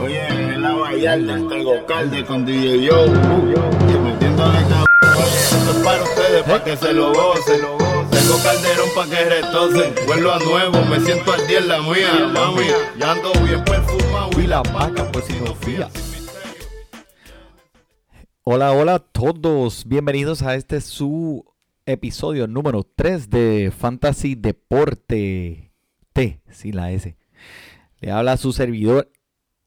Oye, en la Vallarta, tengo calde con DJ Joe. Y metiéndole cabrón. Oye, esto es para ustedes, para que se lo gocen. Tengo calderón para que retocen. Vuelvo a nuevo, me siento al día en la mía, mami. Ya ando bien perfumado. Y la vaca por si no fía. Hola, hola a todos. Bienvenidos a este su episodio número 3 de Fantasy Deporte. T, sin la S. Le habla su servidor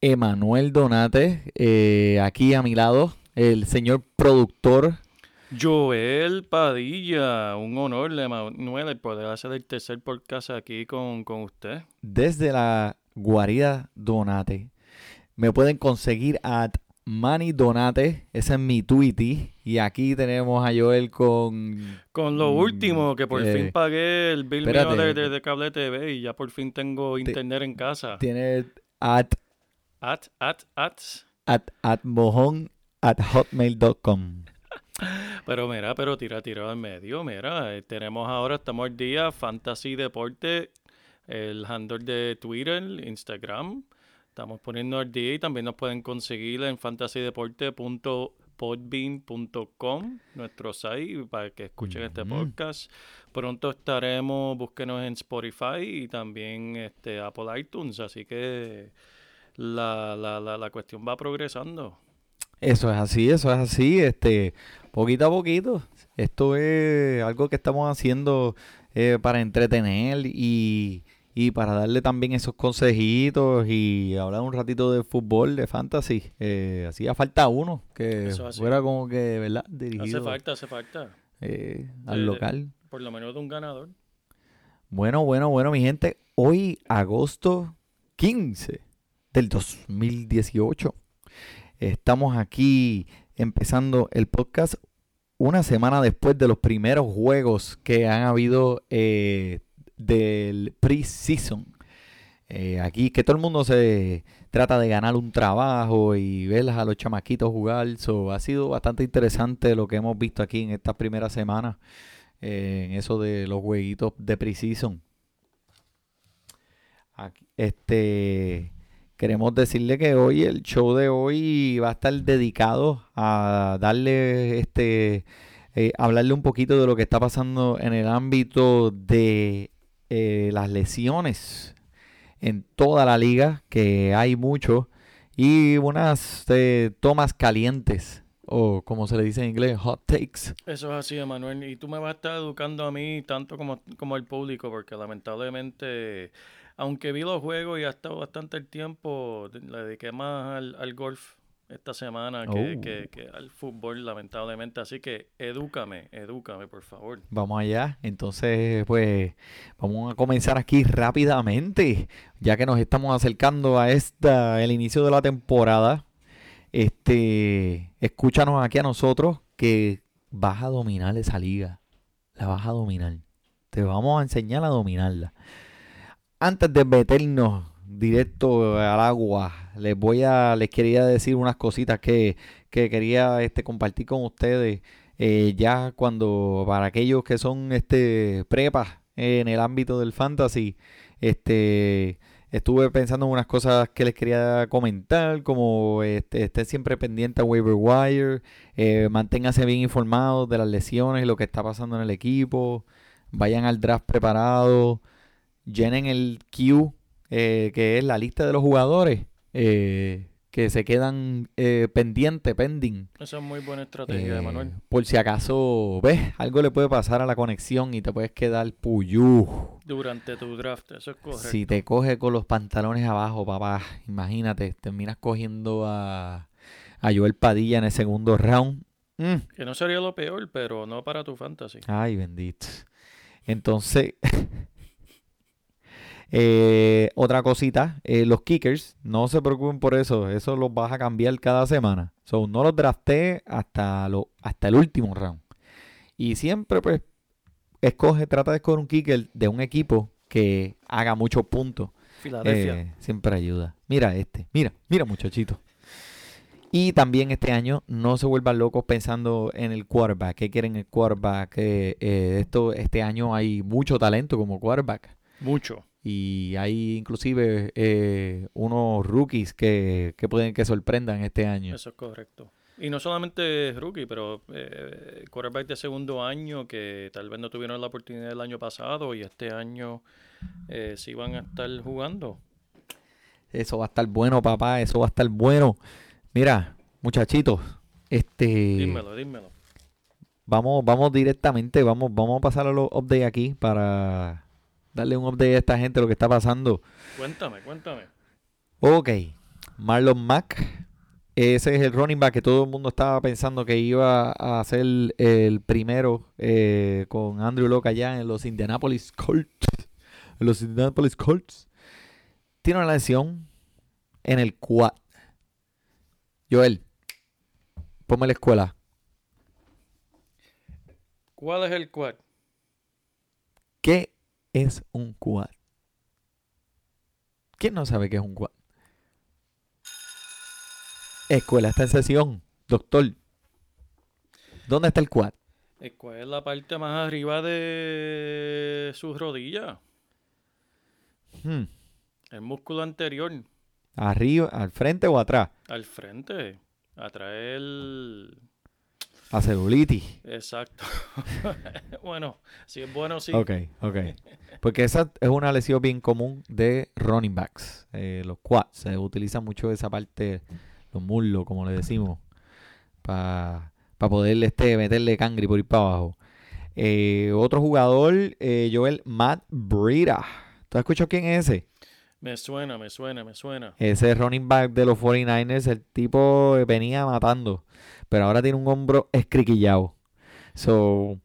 Emanuel Donate. eh, aquí a mi lado, el señor productor. Joel Padilla, un honor, Emanuel, el poder hacer el tercer podcast aquí con, con usted. desde la guarida Donate. Me pueden conseguir a Manny Donate, ese es mi Tweety. Y aquí tenemos a Joel con. Con lo Mm, último, que por eh, fin pagué el bill mío espérate. de, de- de cable TV y ya por fin tengo internet en casa. Tiene at, At, at, at. at, at mojón at hotmail.com. Pero mira, pero tira, tira al medio, mira. eh, tenemos ahora, estamos al día, Fantasy Deporte, el handle de Twitter, Instagram. Estamos poniendo al día y también nos pueden conseguir en fantasydeporte.podbean.com, nuestro site, para que escuchen este podcast. Pronto estaremos, búsquenos en Spotify y también este, Apple iTunes, así que la, la, la, la cuestión va progresando. Eso es así, eso es así, este, poquito a poquito. Esto es algo que estamos haciendo eh, para entretener y, y para darle también esos consejitos y hablar un ratito de fútbol, de fantasy. Eh, hacía falta uno que fuera como que, ¿verdad? Hace falta, hace falta. eh, al de- local. Por lo menos de un ganador. Bueno, bueno, bueno, mi gente. Hoy, agosto 15 del 2018. Estamos aquí empezando el podcast una semana después de los primeros juegos que han habido eh, del pre-season. Eh, aquí que todo el mundo se trata de ganar un trabajo y ver a los chamaquitos jugar. So, ha sido bastante interesante lo que hemos visto aquí en estas primeras semanas. eh, en eso de los jueguitos de pre-season. Este, queremos decirle que hoy el show de hoy va a estar dedicado a darle este, eh, hablarle un poquito de lo que está pasando en el ámbito de eh, las lesiones en toda la liga, que hay mucho, y unas eh, tomas calientes, o como se le dice en inglés, hot takes. Eso es así, Emanuel. Y tú me vas a estar educando a mí tanto como, como al público, porque lamentablemente, aunque vi los juegos y ha estado bastante el tiempo, le dediqué más al, al golf esta semana que, Oh. que- que al fútbol, lamentablemente. Así que edúcame, edúcame, por favor. Vamos allá. Entonces, pues, vamos a comenzar aquí rápidamente, ya que nos estamos acercando a esta, el inicio de la temporada. Este, escúchanos aquí a nosotros que vas a dominar esa liga. La vas a dominar. Te vamos a enseñar a dominarla. Antes de meternos directo al agua, les voy a, les quería decir unas cositas que, que quería este, compartir con ustedes. Eh, ya cuando para aquellos que son este prepas en el ámbito del fantasy, este estuve pensando en unas cosas que les quería comentar, como este, estén siempre pendientes a waiver wire, eh, manténganse bien informados de las lesiones y lo que está pasando en el equipo, vayan al draft preparado, llenen el queue, eh, que es la lista de los jugadores eh, que se quedan eh, pendientes, pending. Esa es muy buena estrategia, Eh, Emanuel. por si acaso, ves, algo le puede pasar a la conexión y te puedes quedar puyú. Durante tu draft, eso es correcto. Si te coge con los pantalones abajo, papá, imagínate, terminas cogiendo a, a Joel Padilla en el segundo round. Mm, Que no sería lo peor, pero no para tu fantasy. Ay, bendito. Entonces, eh, otra cosita, eh, los kickers, no se preocupen por eso, eso los vas a cambiar cada semana. So, no los drafté hasta, lo, hasta el último round. Y siempre, pues, escoge, trata de escoger un kicker de un equipo que haga muchos puntos. Filadelfia. Eh, siempre ayuda. Mira este, mira, mira muchachito. Y también este año no se vuelvan locos pensando en el quarterback. ¿Qué quieren el quarterback? Eh, eh, esto, este año hay mucho talento como quarterback. Mucho. Y hay inclusive eh, unos rookies que, que pueden que sorprendan este año. Eso es correcto. Y no solamente rookie, pero eh, quarterback de segundo año que tal vez no tuvieron la oportunidad el año pasado y este año eh, sí van a estar jugando. Eso va a estar bueno, papá. Eso va a estar bueno. Mira, muchachitos, este. Dímelo, dímelo. Vamos, vamos directamente, vamos, vamos a pasar a los updates aquí para darle un update a esta gente lo que está pasando. Cuéntame, cuéntame. Ok, Marlon Mack. Ese es el running back que todo el mundo estaba pensando que iba a ser el primero eh, con Andrew Locke allá en los Indianapolis Colts. En los Indianapolis Colts. Tiene una lesión en el quad. Joel, ponme la escuela. ¿Cuál es el quad? ¿Qué es un quad? ¿Quién no sabe qué es un quad? Escuela está en sesión, doctor. ¿Dónde está el quad? El quad es la parte más arriba de sus rodillas. Hmm, El músculo anterior. ¿Arriba, al frente o atrás? Al frente. Atrás el... A celulitis. Exacto. bueno, si es bueno, sí. Ok, ok. Porque esa es una lesión bien común de running backs. Eh, los quads. Se utiliza mucho esa parte, los muslos, como le decimos, para poder este, meterle cangri por ir para abajo. Eh, otro jugador, eh, Joel Matt Breida. ¿Tú has escuchado quién es ese? Me suena, me suena, me suena. Ese running back de los 49ers, el tipo venía matando, pero ahora tiene un hombro escriquillado. So,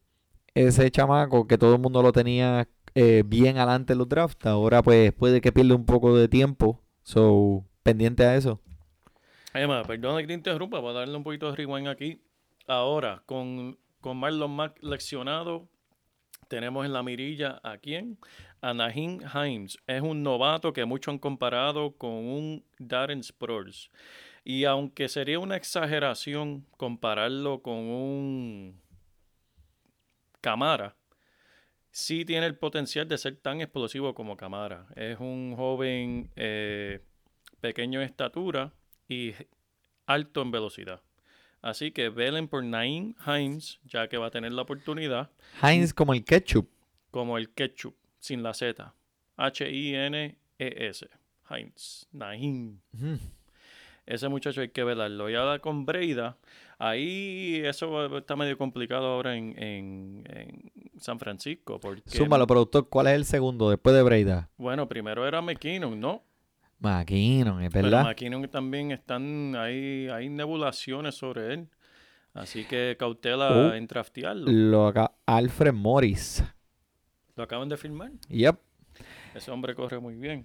ese chamaco que todo el mundo lo tenía eh, bien adelante en los drafts, ahora pues puede que pierda un poco de tiempo. So, pendiente a eso. Además, perdona que te interrumpa para darle un poquito de rewind aquí. Ahora, con, con Marlon Mack leccionado, tenemos en la mirilla a quién? A Naheem Himes. Es un novato que muchos han comparado con un Darren Sproles. Y aunque sería una exageración compararlo con un Camara, sí tiene el potencial de ser tan explosivo como Camara. Es un joven eh, pequeño en estatura y alto en velocidad. Así que velen por Naeem Himes, ya que va a tener la oportunidad, Heinz como el ketchup. como el ketchup, sin la Z. H-I-N-E-S. Heinz. Ujú. Ese muchacho hay que velarlo. Y ahora con Breida, ahí eso está medio complicado ahora en, en- en San Francisco. Porque, Súmalo, productor. ¿Cuál es el segundo después de Breida? bueno, primero era McKinnon, ¿no? McKinnon, es Pero verdad. McKinnon también están, hay, hay nebulaciones sobre él. Así que cautela Oh. en draftearlo. Lo acá, Alfred Morris. Lo acaban de firmar. Yep. Ese hombre corre muy bien.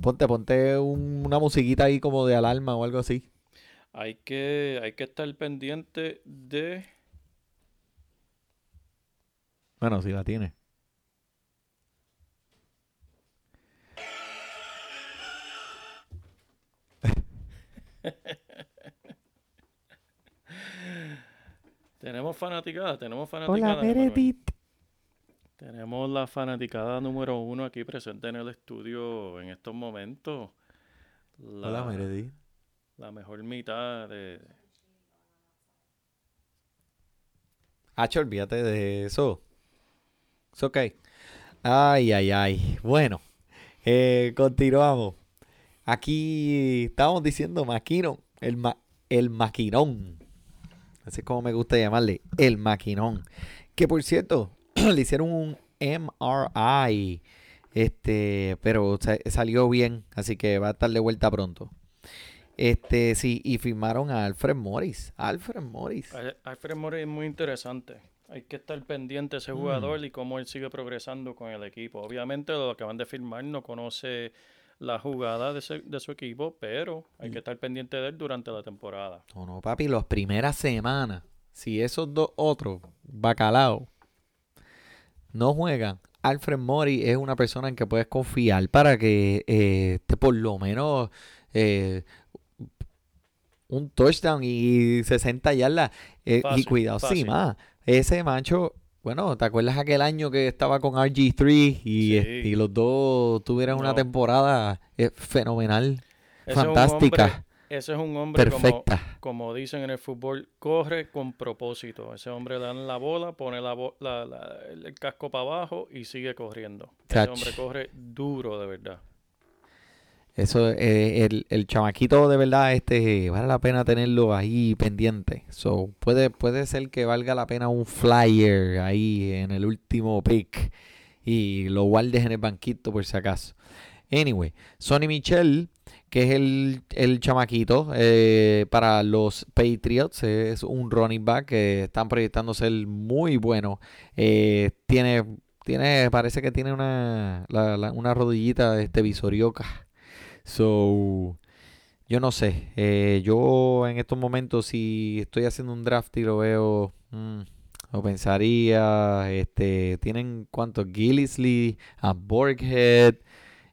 Ponte, ponte un- una musiquita ahí como de alarma o algo así. Hay que, hay que estar pendiente de... Bueno, si la tiene. Tenemos fanaticada, tenemos fanaticada. Hola. Tenemos la fanaticada número uno aquí presente en el estudio en estos momentos. La, Hola, Meredith. la mejor mitad de... Hacho, olvídate de eso. Es ok. Ay, ay, ay. Bueno, eh, continuamos. Aquí estamos diciendo maquinón. El, ma- el maquinón. Así es como me gusta llamarle. El maquinón. Que por cierto, le hicieron un MRI. Este, pero sa- salió bien. Así que va a estar de vuelta pronto. Este, sí, y firmaron a Alfred Morris. Alfred Morris. Al- Alfred Morris es muy interesante. Hay que estar pendiente de ese Mm. jugador y cómo él sigue progresando con el equipo. Obviamente lo que acaban de firmar no conoce la jugada de, ese- de su equipo, pero hay que estar pendiente de él durante la temporada. No, no, papi, las primeras semanas, si esos dos otros, bacalao, no juegan, Alfred Mori es una persona en que puedes confiar para que eh, esté por lo menos eh, un touchdown y 60 yardas. eh, y Fácil, cuidado, sí, más. Ese macho, bueno, ¿te acuerdas aquel año que estaba con RG3 y, Sí. este, y los dos tuvieran una temporada fenomenal, Ese fantástica, Ese es un hombre como, como dicen en el fútbol, corre con propósito. Ese hombre le dan la bola, pone la la- la- el, casco para abajo y sigue corriendo. Ese hombre corre duro de verdad. Eso, eh, el, el chamaquito de verdad, este, vale la pena tenerlo ahí pendiente. So, puede, puede ser que valga la pena un flyer ahí en el último pick y lo guardes en el banquito por si acaso. Anyway, Sonny Michel, que es el, el chamaquito eh, para los Patriots, es un running back que están proyectando ser muy bueno. Eh, tiene, tiene, parece que tiene una, una rodillita este, visorioca. So, yo no sé. eh, yo en estos momentos, si estoy haciendo un draft y lo veo, mm, lo pensaría. Este, tienen cuántos Gillisley, a Borghead,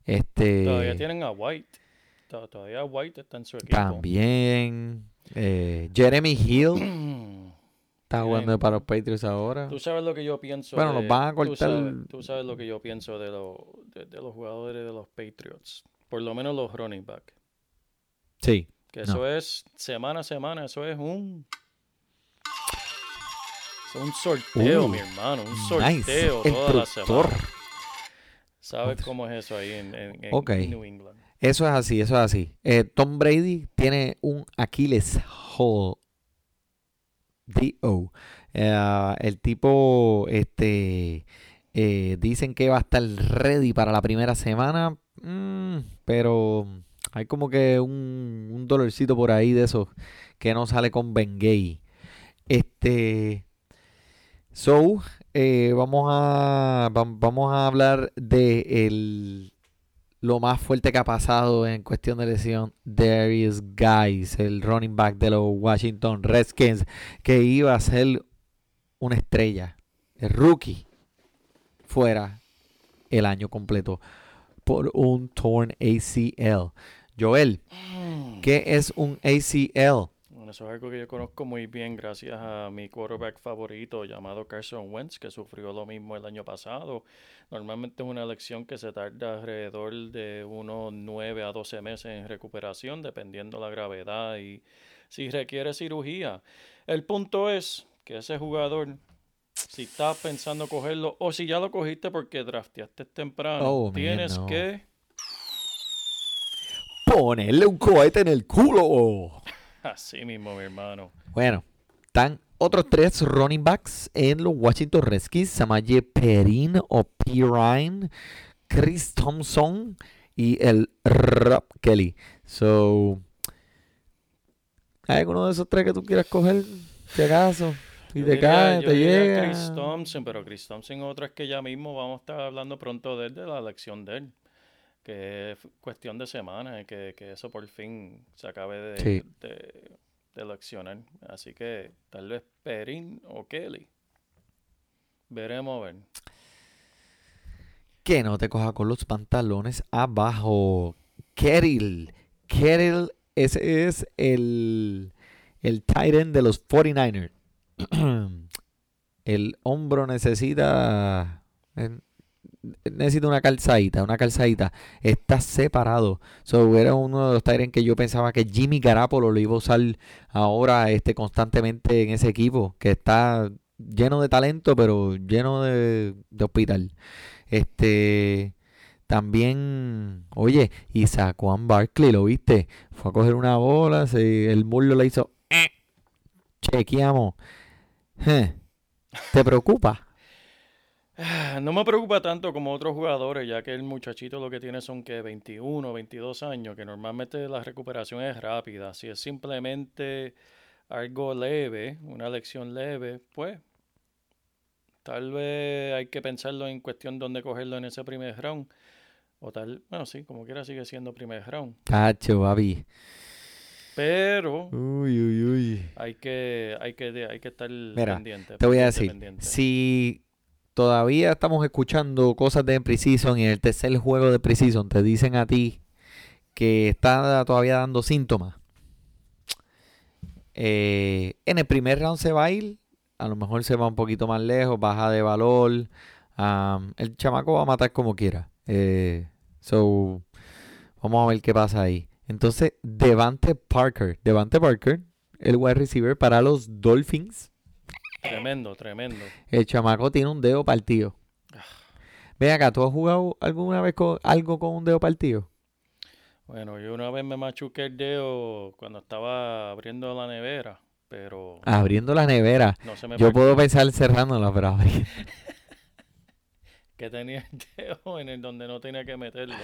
este, Todavía tienen a White. To- Todavía White está en su equipo. también eh, Jeremy Hill está jugando para los Patriots ahora. Tú sabes lo que yo pienso. Bueno, de- nos van a tú cortar- sabes- Tú sabes, lo que yo pienso de, lo- de, de los jugadores de los Patriots. Por lo menos los running back. Sí, Que No. eso es semana a semana. Eso es un. eso es un sorteo, Uh, mi hermano. Un nice. sorteo El toda la semana. ¿Sabes cómo es eso ahí en, en- en Ok. New England? Eso es así, eso es así. Eh, Tom Brady tiene un Aquiles Hole. D.O. Eh, el tipo, este, eh, dicen que va a estar ready para la primera semana, mm, pero hay como que un, un dolorcito por ahí de esos que no sale con Bengay. Este, so, eh, vamos a, vam- vamos a hablar de el, lo más fuerte que ha pasado en cuestión de lesión. Darius Guys, el running back de los Washington Redskins, que iba a ser una estrella, el rookie, fuera el año completo por un torn ACL. Joel, ¿qué es un ACL? Bueno, eso es algo que yo conozco muy bien gracias a mi quarterback favorito llamado Carson Wentz, que sufrió lo mismo el año pasado. Normalmente es una lección que se tarda alrededor de unos 9 a 12 meses en recuperación, dependiendo la gravedad y si requiere cirugía. El punto es que ese jugador, si estás pensando cogerlo o si ya lo cogiste porque drafteaste temprano, Oh, man, tienes no. que... Ponerle un cohete en el culo. Así mismo, mi hermano. Bueno, están otros tres running backs en los Washington Redskins. Samaje Perrin o Pirine, Chris Thompson y el Rob Kelly. So, ¿hay alguno de esos tres que tú quieras coger? Si acaso. Yo te cae, te llega. Chris Thompson, pero Chris Thompson otra es que ya mismo vamos a estar hablando pronto de él, de la elección de él. Que es cuestión de semanas, que, que eso por fin se acabe de, Sí. de, de eleccionar. Así que tal vez Perrin o Kelly. Veremos a ver. Que no te coja con los pantalones abajo. Kirill. Kirill, ese es el, el tight end de los 49ers. el hombro necesita necesita una calzadita, una calzadita. Está separado. So, era uno de los ends que yo pensaba que Jimmy Garapolo lo iba a usar ahora este, constantemente en ese equipo, que está lleno de talento, pero lleno de, de hospital. Este también, oye, y Saquon Barkley, ¿lo viste? Fue a coger una bola, se- el muslo le hizo "Eh". chequeamos. ¿Te preocupa? No me preocupa tanto como otros jugadores, ya que el muchachito lo que tiene son que 21, 22 años, que normalmente la recuperación es rápida. Si es simplemente algo leve, una lección leve, pues tal vez hay que pensarlo en cuestión de dónde cogerlo en ese primer round. O tal, bueno, sí, como quiera sigue siendo primer round. Cacho, papi. Pero Uy, uy, uy. hay que, hay que, hay que estar Mira, pendiente. Te voy a decir, pendiente. si todavía estamos escuchando cosas de Precision y en el tercer juego de Precision te dicen a ti que está todavía dando síntomas, eh, en el primer round se va a ir a lo mejor se va un poquito más lejos, baja de valor. El chamaco va a matar como quiera. Eh, so, vamos a ver qué pasa ahí. Entonces, Devante Parker. Devante Parker, el wide receiver para los Dolphins. Tremendo, tremendo. El chamaco tiene un dedo partido. Ven acá, ¿tú has jugado alguna vez con algo con un dedo partido? Bueno, yo una vez me machuqué el dedo cuando estaba abriendo la nevera, pero Abriendo la nevera. no se me Yo puedo pensar cerrándola, pero abrir- que tenía el dedo en el donde no tenía que meterlo.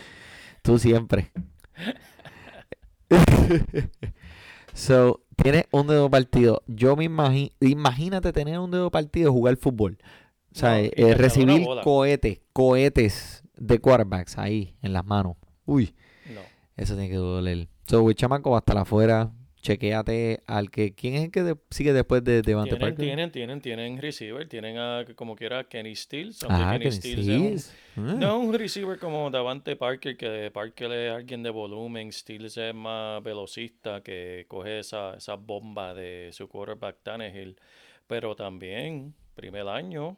Tú siempre. so, tienes un dedo partido. Yo me imagino, imagínate tener un dedo partido jugar fútbol. O sea, No, eh, recibir cohetes, cohetes de quarterbacks ahí en las manos. Uy, No. eso tiene que doler. So, el chamaco va hasta la afuera. Chequéate al que. ¿Quién es el que de- sigue después de Devante Parker? tienen, tienen, tienen receiver, tienen a, como quiera, Kenny Stills. Ah, Kenny Stills un- ah. No un receiver como Davante Parker, que Parker es alguien de volumen, Stills es más velocista, que coge esa, esa bomba de su quarterback Tannehill. Pero también, primer año,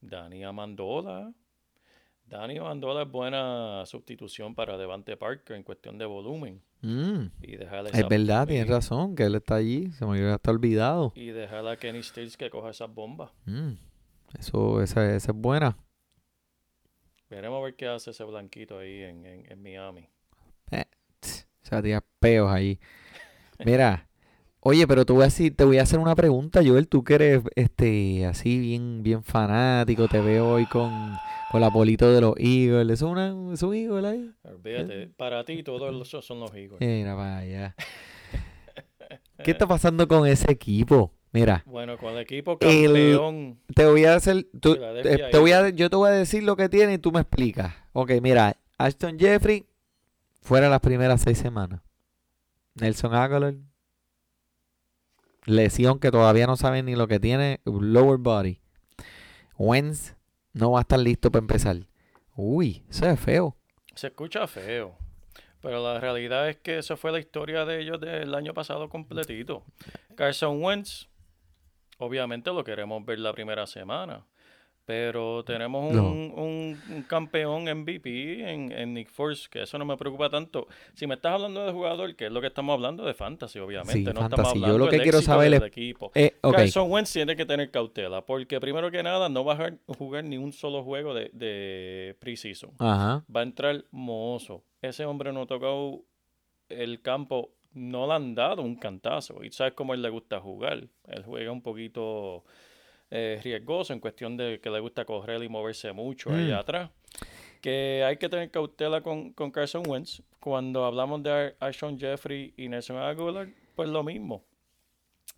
Dani Amendola. Dani Amendola es buena sustitución para Devante Parker en cuestión de volumen. Mm, Y es verdad, tienes razón, que él está allí. Se me había hasta olvidado. Y dejar a Kenny Stills que coja esas bombas. Mm, eso, esa, esa es buena. Veremos a ver qué hace ese blanquito ahí en, en, en Miami. Tss, O sea, tienes peos ahí. Mira, oye, pero te voy a decir, te voy a hacer una pregunta, Joel, tú que eres este así bien, bien fanático, te veo hoy con, con la polito de los Eagles. ¿Eso es, una, es un Eagle ahí? Olvídate, para ti todos esos son los Eagles. Mira, vaya. ¿Qué está pasando con ese equipo? Mira, Bueno, con el equipo El- campeón. te voy a hacer, tú- Philadelphia te, te voy a, yo te voy a decir lo que tiene y tú me explicas. Ok, mira, Ashton Jeffrey fuera las primeras seis semanas. Nelson Aguilar, lesión que todavía no saben ni lo que tiene, lower body. Wentz no va a estar listo para empezar. Uy, eso es feo. Se escucha feo. Pero la realidad es que esa fue la historia de ellos del año pasado completito. Carson Wentz, obviamente lo queremos ver la primera semana. Pero tenemos un, No. un- un campeón MVP en, en Nick Force, que eso no me preocupa tanto. Si me estás hablando de jugador, que es lo que estamos hablando de fantasy, obviamente. Sí, no fantasy. estamos Yo hablando lo que quiero saber es- equipo. Eh, ok, Carson Wentz tiene que tener cautela, porque primero que nada no va a jugar- ni un solo juego de, de preseason. ajá. Va a entrar Mozo. Ese hombre no ha tocado el campo, no le han dado un cantazo. Y sabes cómo él le gusta jugar. Él juega un poquito eh, riesgoso en cuestión de que le gusta correr y moverse mucho Mm. allá atrás. Que hay que tener cautela con, con Carson Wentz. Cuando hablamos de Ashon Jeffrey y Nelson Aguilar, pues lo mismo.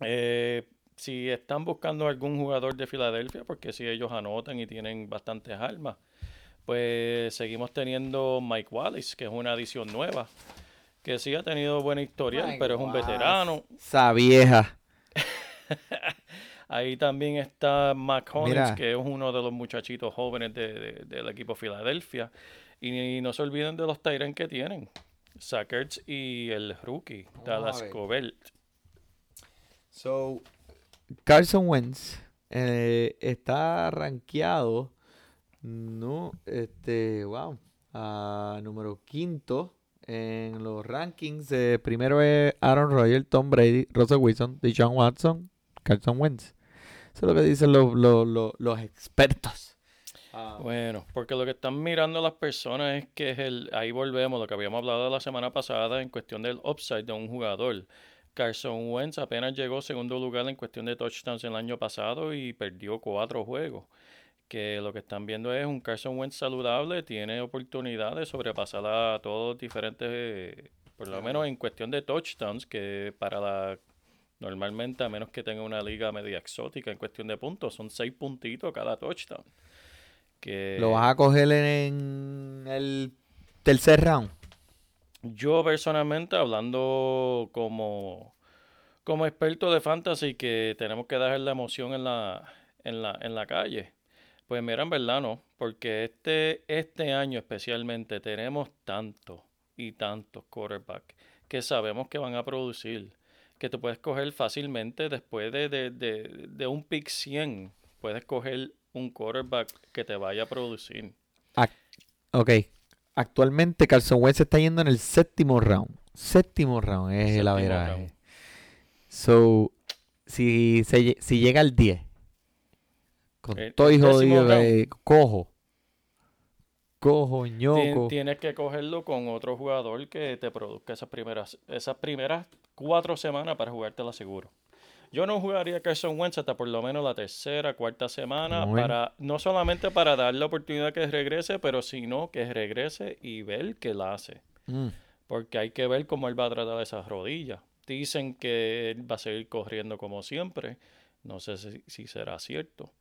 Eh, si están buscando algún jugador de Filadelfia, porque si ellos anotan y tienen bastantes armas, pues seguimos teniendo Mike Wallace, que es una adición nueva, que sí ha tenido buena historia, Mike pero es un Wallace. veterano. Esa vieja. Ahí también está Mira. que es uno de los muchachitos jóvenes de- de- del equipo Filadelfia. Y, no se olviden de los Tyrants que tienen. Sackers y el rookie, Dallas. Covert. So, Carson Wentz eh, está rankeado, no, este, wow, a número quinto en los rankings. eh, primero es Aaron Rodgers, Tom Brady, Russell Wilson, Deshaun Watson, Carson Wentz. Eso es lo que dicen los, los, los, los expertos. Ah, Bueno, porque lo que están mirando las personas es que es el, ahí volvemos, lo que habíamos hablado la semana pasada en cuestión del upside de un jugador. Carson Wentz apenas llegó segundo lugar en cuestión de touchdowns el año pasado y perdió cuatro juegos. Que lo que están viendo es un Carson Wentz saludable, tiene oportunidad de sobrepasar a todos diferentes, eh, por lo menos en cuestión de touchdowns, que para la normalmente, a menos que tenga una liga media exótica en cuestión de puntos, son seis puntitos cada touchdown. Que ¿Lo vas a coger en el tercer round? Yo personalmente, hablando como, como experto de fantasy, que tenemos que dejar la emoción en la, en la, en la calle, pues mira, en verdad no, porque este, este año especialmente tenemos tantos y tantos quarterbacks que sabemos que van a producir, que tú puedes coger fácilmente después de, de, de, de un pick 100. Puedes coger un quarterback que te vaya a producir. Ok. Actualmente Carson Wentz está yendo en el séptimo round. Séptimo round es el averaje. round. So, si, se si llega al 10, con El- todo eh, cojo. Cojo, Tien- ñoco. Tienes que cogerlo con otro jugador que te produzca esas primeras, esas primeras cuatro semanas para jugártela seguro. Yo no jugaría a Carson Wentz hasta por lo menos la tercera, cuarta semana, Muy para, no solamente para dar la oportunidad que regrese, pero sino que regrese y ver qué la hace. Mm. Porque hay que ver cómo él va a tratar esas rodillas. Dicen que él va a seguir corriendo como siempre. No sé si, si será cierto.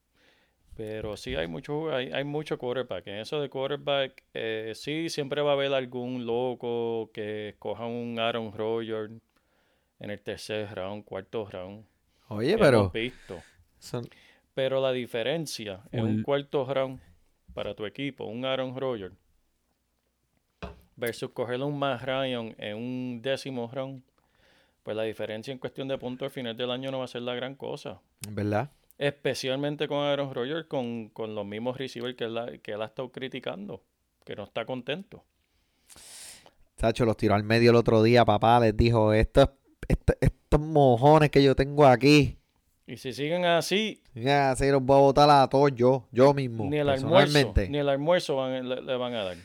Pero sí hay mucho, hay, hay mucho quarterback. En eso de quarterback, eh, sí, siempre va a haber algún loco que escoja un Aaron Rodgers en el tercer round, cuarto round. Oye, Hemos pero visto. son- Pero la diferencia en un Un- cuarto round para tu equipo, un Aaron Rodgers, versus cogerle un Matt Ryan en un décimo round, pues la diferencia en cuestión de puntos al final del año no va a ser la gran cosa. ¿verdad? Especialmente con Aaron Rodgers, con, con los mismos receivers que él, ha- que él ha estado criticando, que no está contento. Sacho los tiró al medio el otro día, papá. Les dijo: estos, estos, estos mojones que yo tengo aquí, Y si siguen así, ya se los voy a botar a todos yo, yo mismo. ni el almuerzo, ni el almuerzo van- le, le van a dar.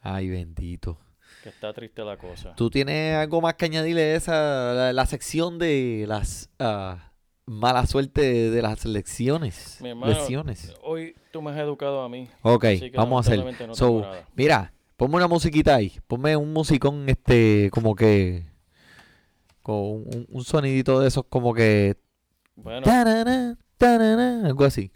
Ay, bendito. Que está triste la cosa. ¿Tú tienes algo más que añadirle a esa, la, la sección de las ah, mala suerte de, de las lecciones? Mi hermano, Lesiones. Hoy tú me has educado a mí. Ok, vamos a hacer. no So, mira, ponme una musiquita ahí. Ponme un musicón, este, como que. Con un, un sonidito de esos, como que. Bueno, tarara, tarara, algo así.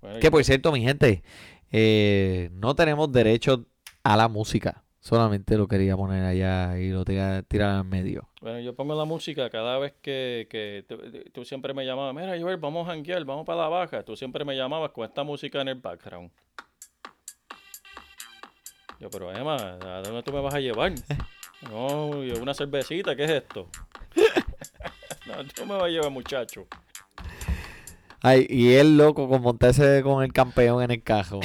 bueno, Que por cierto, mi gente, eh, no tenemos derecho a la música. Solamente lo quería poner allá y lo tira- tirar al medio. Bueno, yo pongo la música cada vez que, que tú, tú siempre me llamabas, mira, Joel, vamos a janguear, vamos para la baja. Tú siempre me llamabas con esta música en el background. Yo, pero Emma, ¿a dónde tú me vas a llevar? No, yo una cervecita, ¿qué es esto? no, tú me vas a llevar, muchacho. Ay, y él loco con montarse con el campeón en el cajo.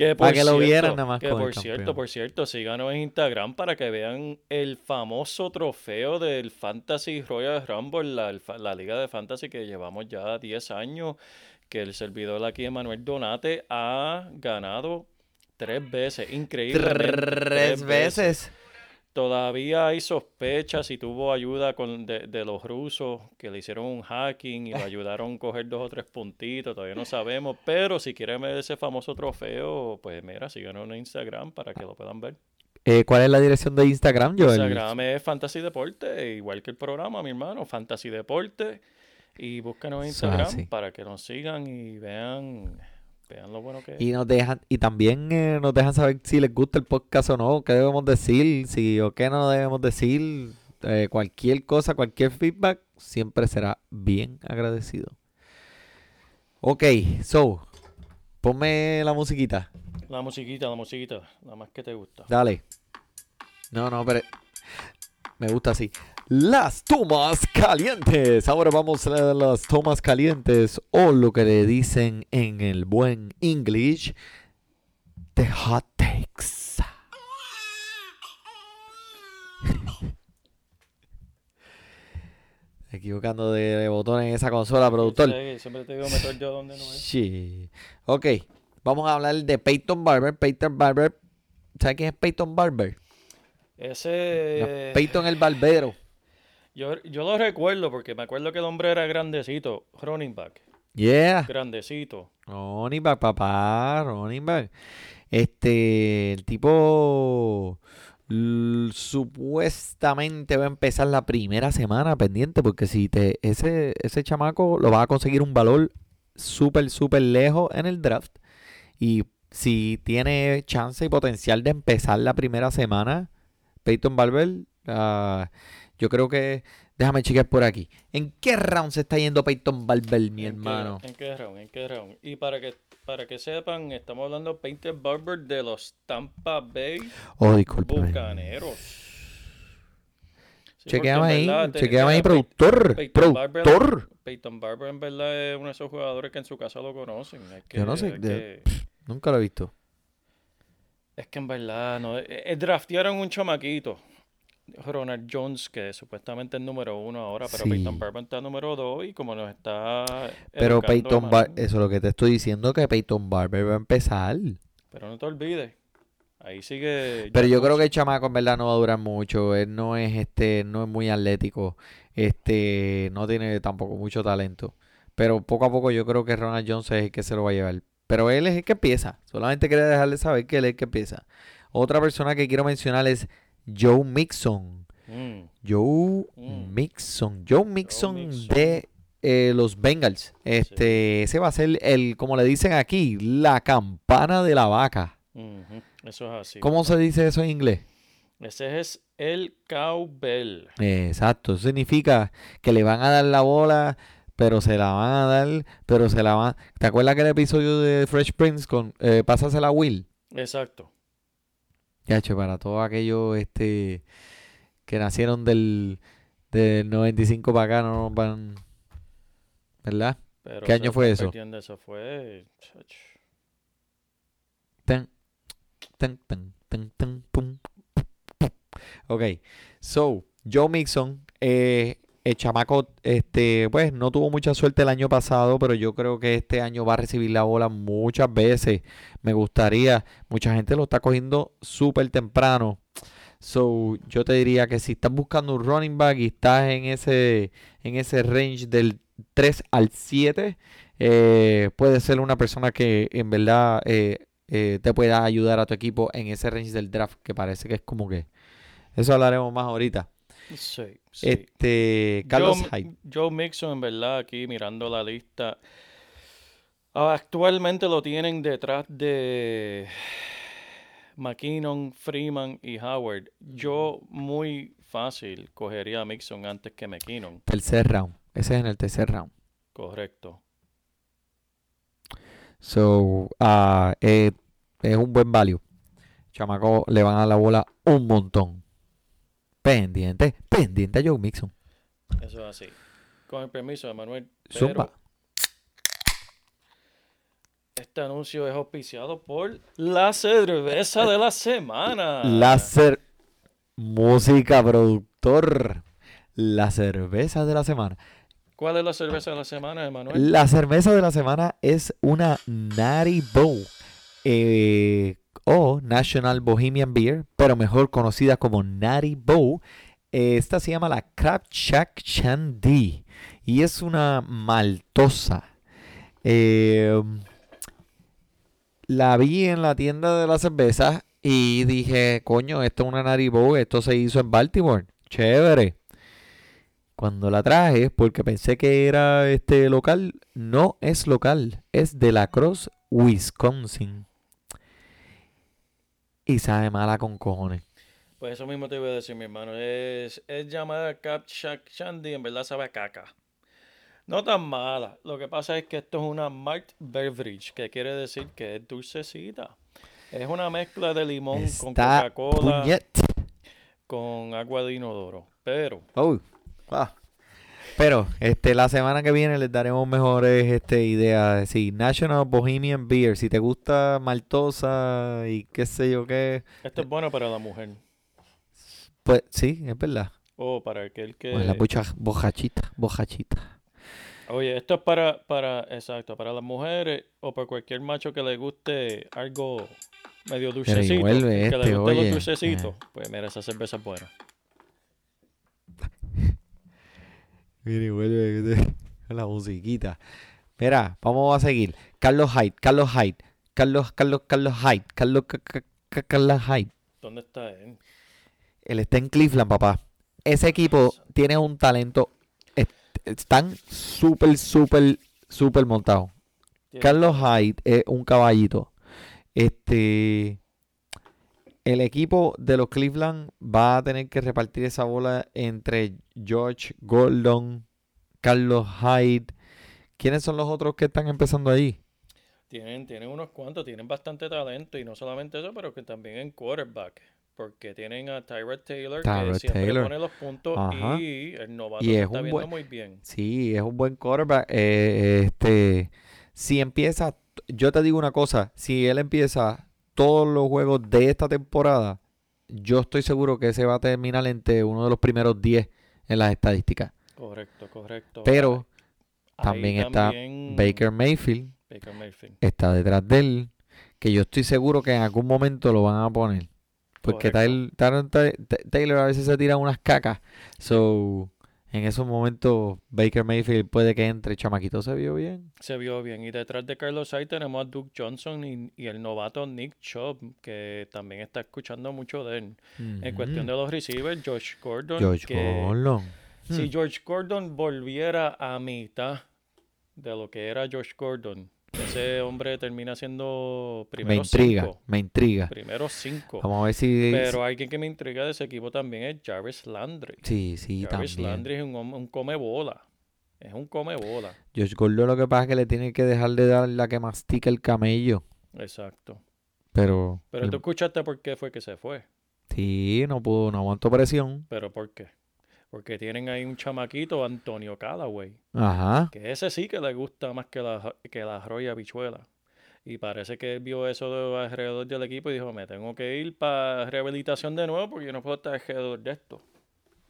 Que Para por que lo cierto- vieran nada más que por cierto, campeón. por cierto, síganos en Instagram para que vean el famoso trofeo del Fantasy Royal Rumble, la, la liga de fantasy que llevamos ya 10 años, que el servidor aquí, Manuel Donate, ha ganado tres veces. Increíble. Tres veces. Todavía hay sospechas si tuvo ayuda con, de, de los rusos que le hicieron un hacking y lo ayudaron a coger dos o tres puntitos, todavía no sabemos, pero si quieren ver ese famoso trofeo, pues mira, síganos en Instagram para que lo puedan ver. Eh, ¿Cuál es la dirección de Instagram, Joel? Instagram es Fantasy Deporte, igual que el programa, mi hermano, Fantasy Deporte, y búscanos en Instagram para que nos sigan y vean, vean lo bueno que es. Y nos dejan, y también eh, nos dejan saber si les gusta el podcast o no, qué debemos decir, si o qué no debemos decir, eh, cualquier cosa, cualquier feedback, siempre será bien agradecido. Ok, so, ponme la musiquita, La musiquita, la musiquita, la más que te gusta. dale. No, no, pero me gusta así. Las tomas calientes. Ahora vamos a las tomas calientes o lo que le dicen en el buen English, the hot takes. Equivocando de, botones en esa consola, productor. Sí, siempre te digo meter yo donde no es. Sí. Ok, vamos a hablar de Peyton Barber. Peyton Barber, ¿sabes quién es Peyton Barber? No, Ese. Peyton el barbero. Yo, yo lo recuerdo porque me acuerdo que el hombre era grandecito. Running back. Yeah. Grandecito. Running back, papá, running back. Este, el tipo supuestamente va a empezar la primera semana pendiente, porque si te ese, ese chamaco lo va a conseguir un valor súper, súper lejos en el draft. Y si tiene chance y potencial de empezar la primera semana, Peyton Barber, ah, yo creo que, déjame chequear por aquí. ¿En qué round se está yendo Peyton Barber, mi ¿En qué- hermano? ¿En qué round? ¿En qué round? Y para que, para que sepan, estamos hablando de Painter Barber de los Tampa Bay Oh. Bucaneros. Chequeame porque en ahí, verdad chequeame ahí, productor, Peyton Barber- productor. Peyton Barber en verdad es uno de esos jugadores que en su casa lo conocen. Es que, Yo no sé, es de- que- Nunca lo he visto. Es que en verdad, no, eh, eh, draftearon un chamaquito, Ronald Jones, que supuestamente es número uno ahora, pero Sí. Peyton Barber está número dos y como nos está. Pero Peyton Barber, eso es lo que te estoy diciendo, que Peyton Barber va a empezar. Pero no te olvides, ahí sigue. Pero yo creo que el chamaco en verdad no va a durar mucho. Él no es este, no es muy atlético. Este, no tiene tampoco mucho talento. Pero poco a poco yo creo que Ronald Jones es el que se lo va a llevar. Pero él es el que empieza. Solamente quería dejarle saber que él es el que empieza. Otra persona que quiero mencionar es Joe Mixon. Mm, Joe Mm. Mixon. Joe Mixon Mixon. de eh, los Bengals. Este, ese va a ser el, como le dicen aquí, la campana de la vaca. Eso es así. ¿Cómo se dice eso en inglés? Ese es el cowbell. Exacto, eso significa que le van a dar la bola, pero se la van a dar, pero se la van... ¿Te acuerdas que el episodio de Fresh Prince con eh, Pásasela a Will? Exacto. Para todos aquellos este, que nacieron del, del 95 para acá, no nos van... ¿Verdad? Pero ¿Qué año fue eso? perdiendo, Eso fue. Tan, tan, tan, tan, tan, pum. Ok, so, Joe Mixon, eh, el chamaco, este, pues no tuvo mucha suerte el año pasado, pero yo creo que este año va a recibir la bola muchas veces. Me gustaría, mucha gente lo está cogiendo súper temprano. So, yo te diría que si estás buscando un running back y estás en ese, en ese range del 3 al 7, eh, puede ser una persona que en verdad eh, eh, te pueda ayudar a tu equipo en ese range del draft, que parece que es como que... Eso hablaremos más ahorita. Sí, sí. Este, Carlos Joe, Hyde. Joe Mixon, en verdad, aquí mirando la lista, actualmente lo tienen detrás de McKinnon, Freeman y Howard. Yo muy fácil cogería a Mixon antes que McKinnon. Tercer round. Ese es en el tercer round. Correcto. So, eh, es un buen value. Chamaco le van a la bola un montón. Pendiente, pendiente a Joe Mixon. Eso es así. Con el permiso de Manuel. Zumba. Pero este anuncio es auspiciado por la cerveza de la semana. Láser Música Productor. La cerveza de la semana. ¿Cuál es la cerveza de la semana, Emanuel? La cerveza de la semana es una Natty Bow eh, o National Bohemian Beer, pero mejor conocida como Natty Bow. Esta se llama la Crab Shack Shandy y es una maltosa. Eh, la vi en la tienda de la cerveza y dije, coño, esto es una Natty Bow, esto se hizo en Baltimore. Chévere. Cuando la traje, porque pensé que era este local, no es local, es de La Crosse, Wisconsin. Y sabe mala con cojones. Pues eso mismo te voy a decir, mi hermano. Es, es llamada Cap Shack Shandy, en verdad sabe a caca. No tan mala. Lo que pasa es que esto es una malt beverage, que quiere decir que es dulcecita. Es una mezcla de limón con Coca-Cola, con agua de inodoro. Pero, Oh, ah. Pero este la semana que viene les daremos mejores este, ideas. Sí, National Bohemian Beer. Si te gusta maltosa y qué sé yo qué. esto es bueno para la mujer. Pues sí, es verdad. O para aquel que... Pues la bucha- bojachita, bojachita. Oye, esto es para, para, exacto, para las mujeres o para cualquier macho que le guste algo medio dulcecito. vuelve que este, le guste oye. los dulcecitos. Pues mira, esa cerveza es buena. Mire, vuelve la musiquita. Mira, vamos a seguir. Carlos Hyde, Carlos Hyde, Carlos, Carlos, Carlos Hyde, Carlos, Ca- Ca- Ca- Carlos Hyde. ¿Dónde está él? Él está en Cleveland, papá. Ese equipo tiene un talento. est- Están súper, súper, súper montados. Carlos Hyde es un caballito. Este. El equipo de los Cleveland va a tener que repartir esa bola entre George Gordon, Carlos Hyde. ¿Quiénes son los otros que están empezando ahí? Tienen, tienen unos cuantos, tienen bastante talento y no solamente eso, pero que también en quarterback. porque tienen a Tyrod Taylor Tyrod que siempre Taylor. pone los puntos Ajá. y el novato Y se es está un viendo buen- muy bien. Sí, es un buen quarterback. Eh, este, si empieza, yo te digo una cosa, si él empieza todos los juegos de esta temporada, yo estoy seguro que ese va a terminar entre uno de los primeros 10 en las estadísticas. Correcto, correcto. Pero también está Baker Mayfield, Baker Mayfield. está detrás de él, que yo estoy seguro que en algún momento lo van a poner. Porque. Taylor, Taylor- Taylor a veces se tira unas cacas. So, en esos momentos Baker Mayfield puede que entre. Chamaquito se vio bien. Se vio bien. Y detrás de Carlos Hyde tenemos a Duke Johnson y, y el novato Nick Chubb, que también está escuchando mucho de él. En cuestión de los receivers, Josh Gordon. George que Gordon. Si Hmm. George Gordon volviera a mitad de lo que era Josh Gordon, ese hombre termina siendo Me primero intriga, cinco. me intriga. Primero cinco. Vamos a ver si... Pero alguien que me intriga de ese equipo también es Jarvis Landry. Sí, sí, Jarvis también. Landry es un, un come bola. Es un come bola. George Gordon lo que pasa es que le tiene que dejar de dar la que mastica el camello. Exacto. Pero... Pero tú escuchaste por qué fue que se fue. Sí, no pudo, no aguantó presión. ¿Pero por qué? Porque tienen ahí un chamaquito, Antonio Callaway, Ajá. que ese sí que le gusta más que la, que la roya bichuela. Y parece que él vio eso de alrededor del equipo y dijo, me tengo que ir para rehabilitación de nuevo porque yo no puedo estar alrededor de esto.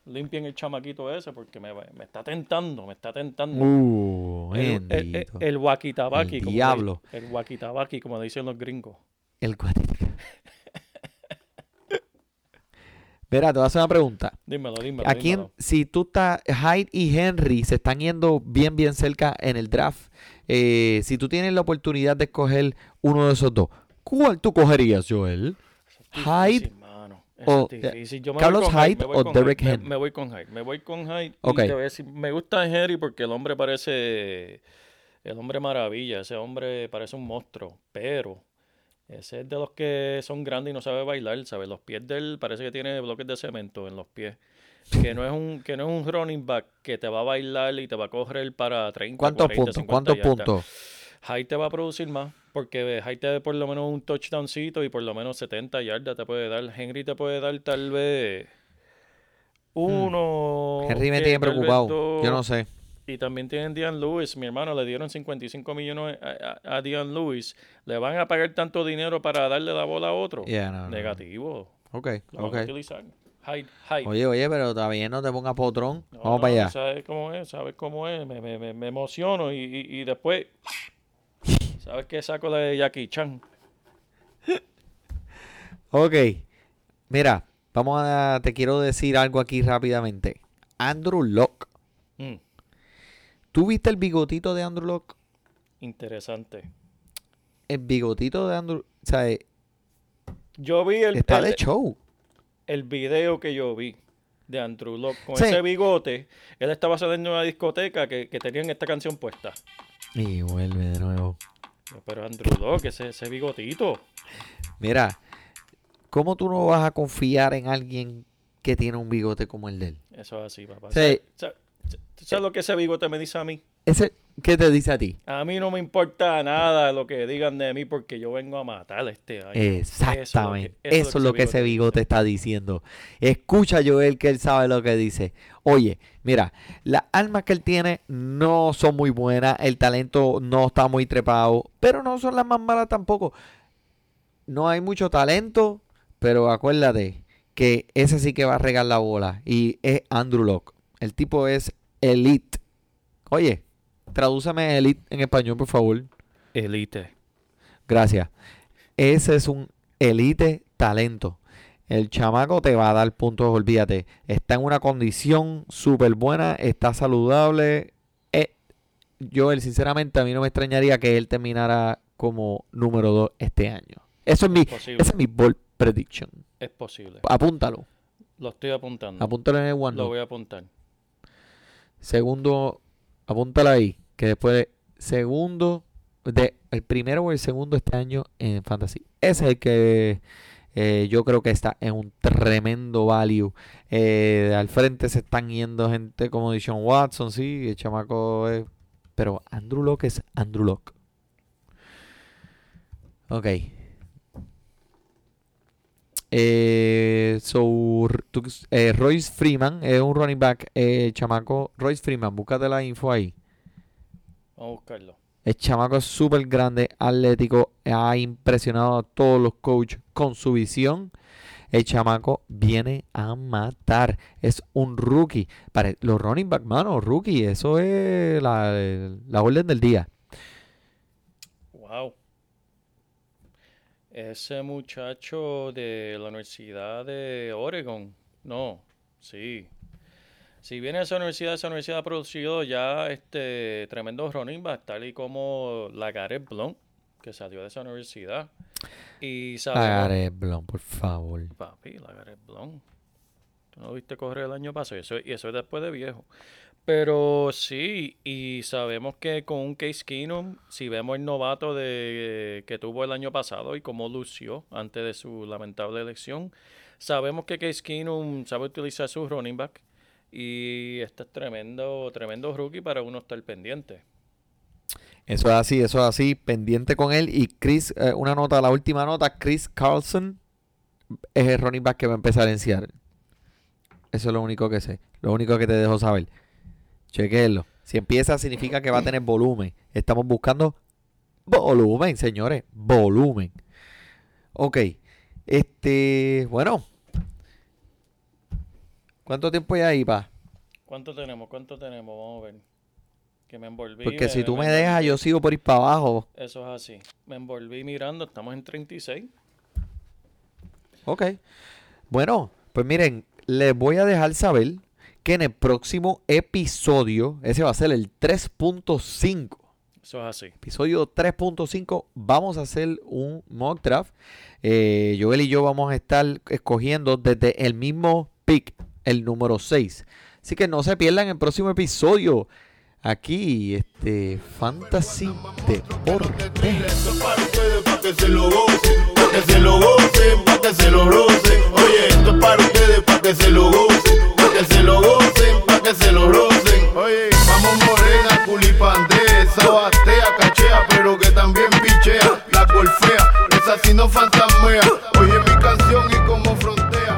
Limpien el chamaquito ese porque me, va- me está tentando, me está tentando. Uh, el, el, el, el El como diablo. el como dicen los gringos. El guatica. Verá, te voy a hacer una pregunta. Dímelo, dímelo. ¿A quién, dímelo. si tú estás, Hyde y Henry se están yendo bien, bien cerca en el draft, eh, si tú tienes la oportunidad de escoger uno de esos dos, ¿cuál tú cogerías, Joel? Hyde o-. Yo Carlos con Hyde o Me- Henry. Me, voy con Hyde. Me voy con Hyde. Ok. Y te voy a decir, me gusta Henry porque el hombre parece el hombre maravilla. Ese hombre parece un monstruo. Pero ese es de los que son grandes y no sabe bailar, ¿sabes? Los pies de él parece que tiene bloques de cemento en los pies. Que no es un que no es un running back que te va a bailar y te va a correr para 30, ¿Cuántos 40, puntos? 50 ¿Cuántos puntos? Hyde te va a producir más, porque Hyde te da por lo menos un touchdowncito y por lo menos 70 yardas te puede dar. Henry te puede dar tal vez uno. Hmm. Henry me tiene preocupado. Yo no sé. Y también tienen Dian Lewis, mi hermano, le dieron 55 millones a, a, Lewis. ¿Le van a pagar tanto dinero para darle la bola a otro? Yeah, no. Negativo. Ok, Lo ok. van a utilizar. Hyde, Hyde. Oye, oye, pero todavía no te pongas potrón. No, Vamos para allá. Sabes cómo es, sabes cómo es. Me, me, me, emociono y, y, y después. ¿Sabes qué saco la de Jackie Chan? Ok. Mira, vamos a. Te quiero decir algo aquí rápidamente. Andrew Locke. Mm, ¿Tú viste el bigotito de Andrew Locke? interesante. El bigotito de Andrew. O sea, eh, Yo vi el, está el, de show. el video que yo vi de Andrew Locke con Sí. ese bigote. Él estaba saliendo de una discoteca que, que tenían esta canción puesta. Y vuelve de nuevo. Pero Andrew Locke, ese, ese bigotito. Mira, ¿cómo tú no vas a confiar en alguien que tiene un bigote como el de él? Eso es así, papá. Sí. ¿Sabes, sabes- sabes lo que ese bigote me dice a mí? Ese, ¿Qué te dice a ti? A mí no me importa nada lo que digan de mí porque yo vengo a matar este año. Exactamente. Eso Eso es lo que ese bigote está diciendo. Escucha, Joel, que él sabe lo que dice. Oye, mira, las armas que él tiene no son muy buenas. El talento no está muy trepado. Pero no son las más malas tampoco. No hay mucho talento. Pero acuérdate que ese sí que va a regar la bola. Y es Andrew Locke. El tipo es elite. Oye, tradúceme elite en español, por favor. Elite. Gracias. Ese es un elite talento. El chamaco te va a dar puntos, olvídate. Está en una condición súper buena, está saludable. Eh, Joel, sinceramente, a mí no me extrañaría que él terminara como número 2 este año. Eso es mi, ese es mi bold prediction. Es posible. Apúntalo. Lo estoy apuntando. Apúntalo en el Lo OneNote. voy a apuntar. Segundo, apúntalo ahí. Que después, de- segundo, de, el primero o el segundo este año en Fantasy. Ese es el que eh, yo creo que está en un tremendo value. Eh, al frente se están yendo gente como Dishon Watson, sí, el chamaco es- Pero Andrew Locke es Andrew Locke. Ok. Eh, so, tú- eh, Royce Freeman es un running back, eh, chamaco. Royce Freeman, búscate la info ahí. Vamos a buscarlo. El chamaco es súper grande, atlético, ha impresionado a todos los coaches con su visión. El chamaco viene a matar. Es un rookie. Pare- los running back, mano, rookie, eso es la, la orden del día. Wow. Ese muchacho de la Universidad de Oregon. No, sí. Si viene a esa universidad, esa universidad ha producido ya este tremendo running back, tal y como Lagares Blount, que salió de esa universidad. Y sabemos, Blon, por favor. papi, Lagares Blount. ¿Tú no lo viste correr el año pasado? Y eso, y eso es después de viejo. Pero sí, y sabemos que con un Case Keenum, si vemos el novato de, que tuvo el año pasado y cómo lució antes de su lamentable elección, sabemos que Case Keenum sabe utilizar su running back y este es tremendo, tremendo rookie para uno estar pendiente. Eso es así, eso es así. Pendiente con él. Y Chris, eh, una nota, la última nota, Chris Carlson es el running back que va a empezar en Seattle. Eso es lo único que sé. Lo único que te dejo saber. Chequenlo. Si empieza significa que va a tener volumen. Estamos buscando volumen, señores. Volumen. Ok. Este, bueno. ¿Cuánto tiempo hay ahí, pa? ¿Cuánto tenemos? ¿Cuánto tenemos? Vamos a ver. Que me envolví. Porque si tú me dejas, yo sigo por ir para abajo. Eso es así. Me envolví mirando, estamos en 36. Ok. Bueno, pues miren, les voy a dejar saber que en el próximo episodio, ese va a ser el 3.5. Eso es así. Episodio 3.5, vamos a hacer un mock draft. Eh, Joel y yo vamos a estar escogiendo desde el mismo pick, el número 6. Así que no se pierdan el próximo episodio. Aquí, este, Fantasy Deporte. Esto es para ustedes, para que se lo gocen, para que se lo gocen, para que se lo rocen. Oye, esto es para ustedes, para que se lo gocen, que se lo gocen, para que se lo rocen. Oye, vamos morena, culipandea, esa batea, cachea, pero que también pichea. La golfea, esa sí no fantasmea. Oye, mi canción y como frontera.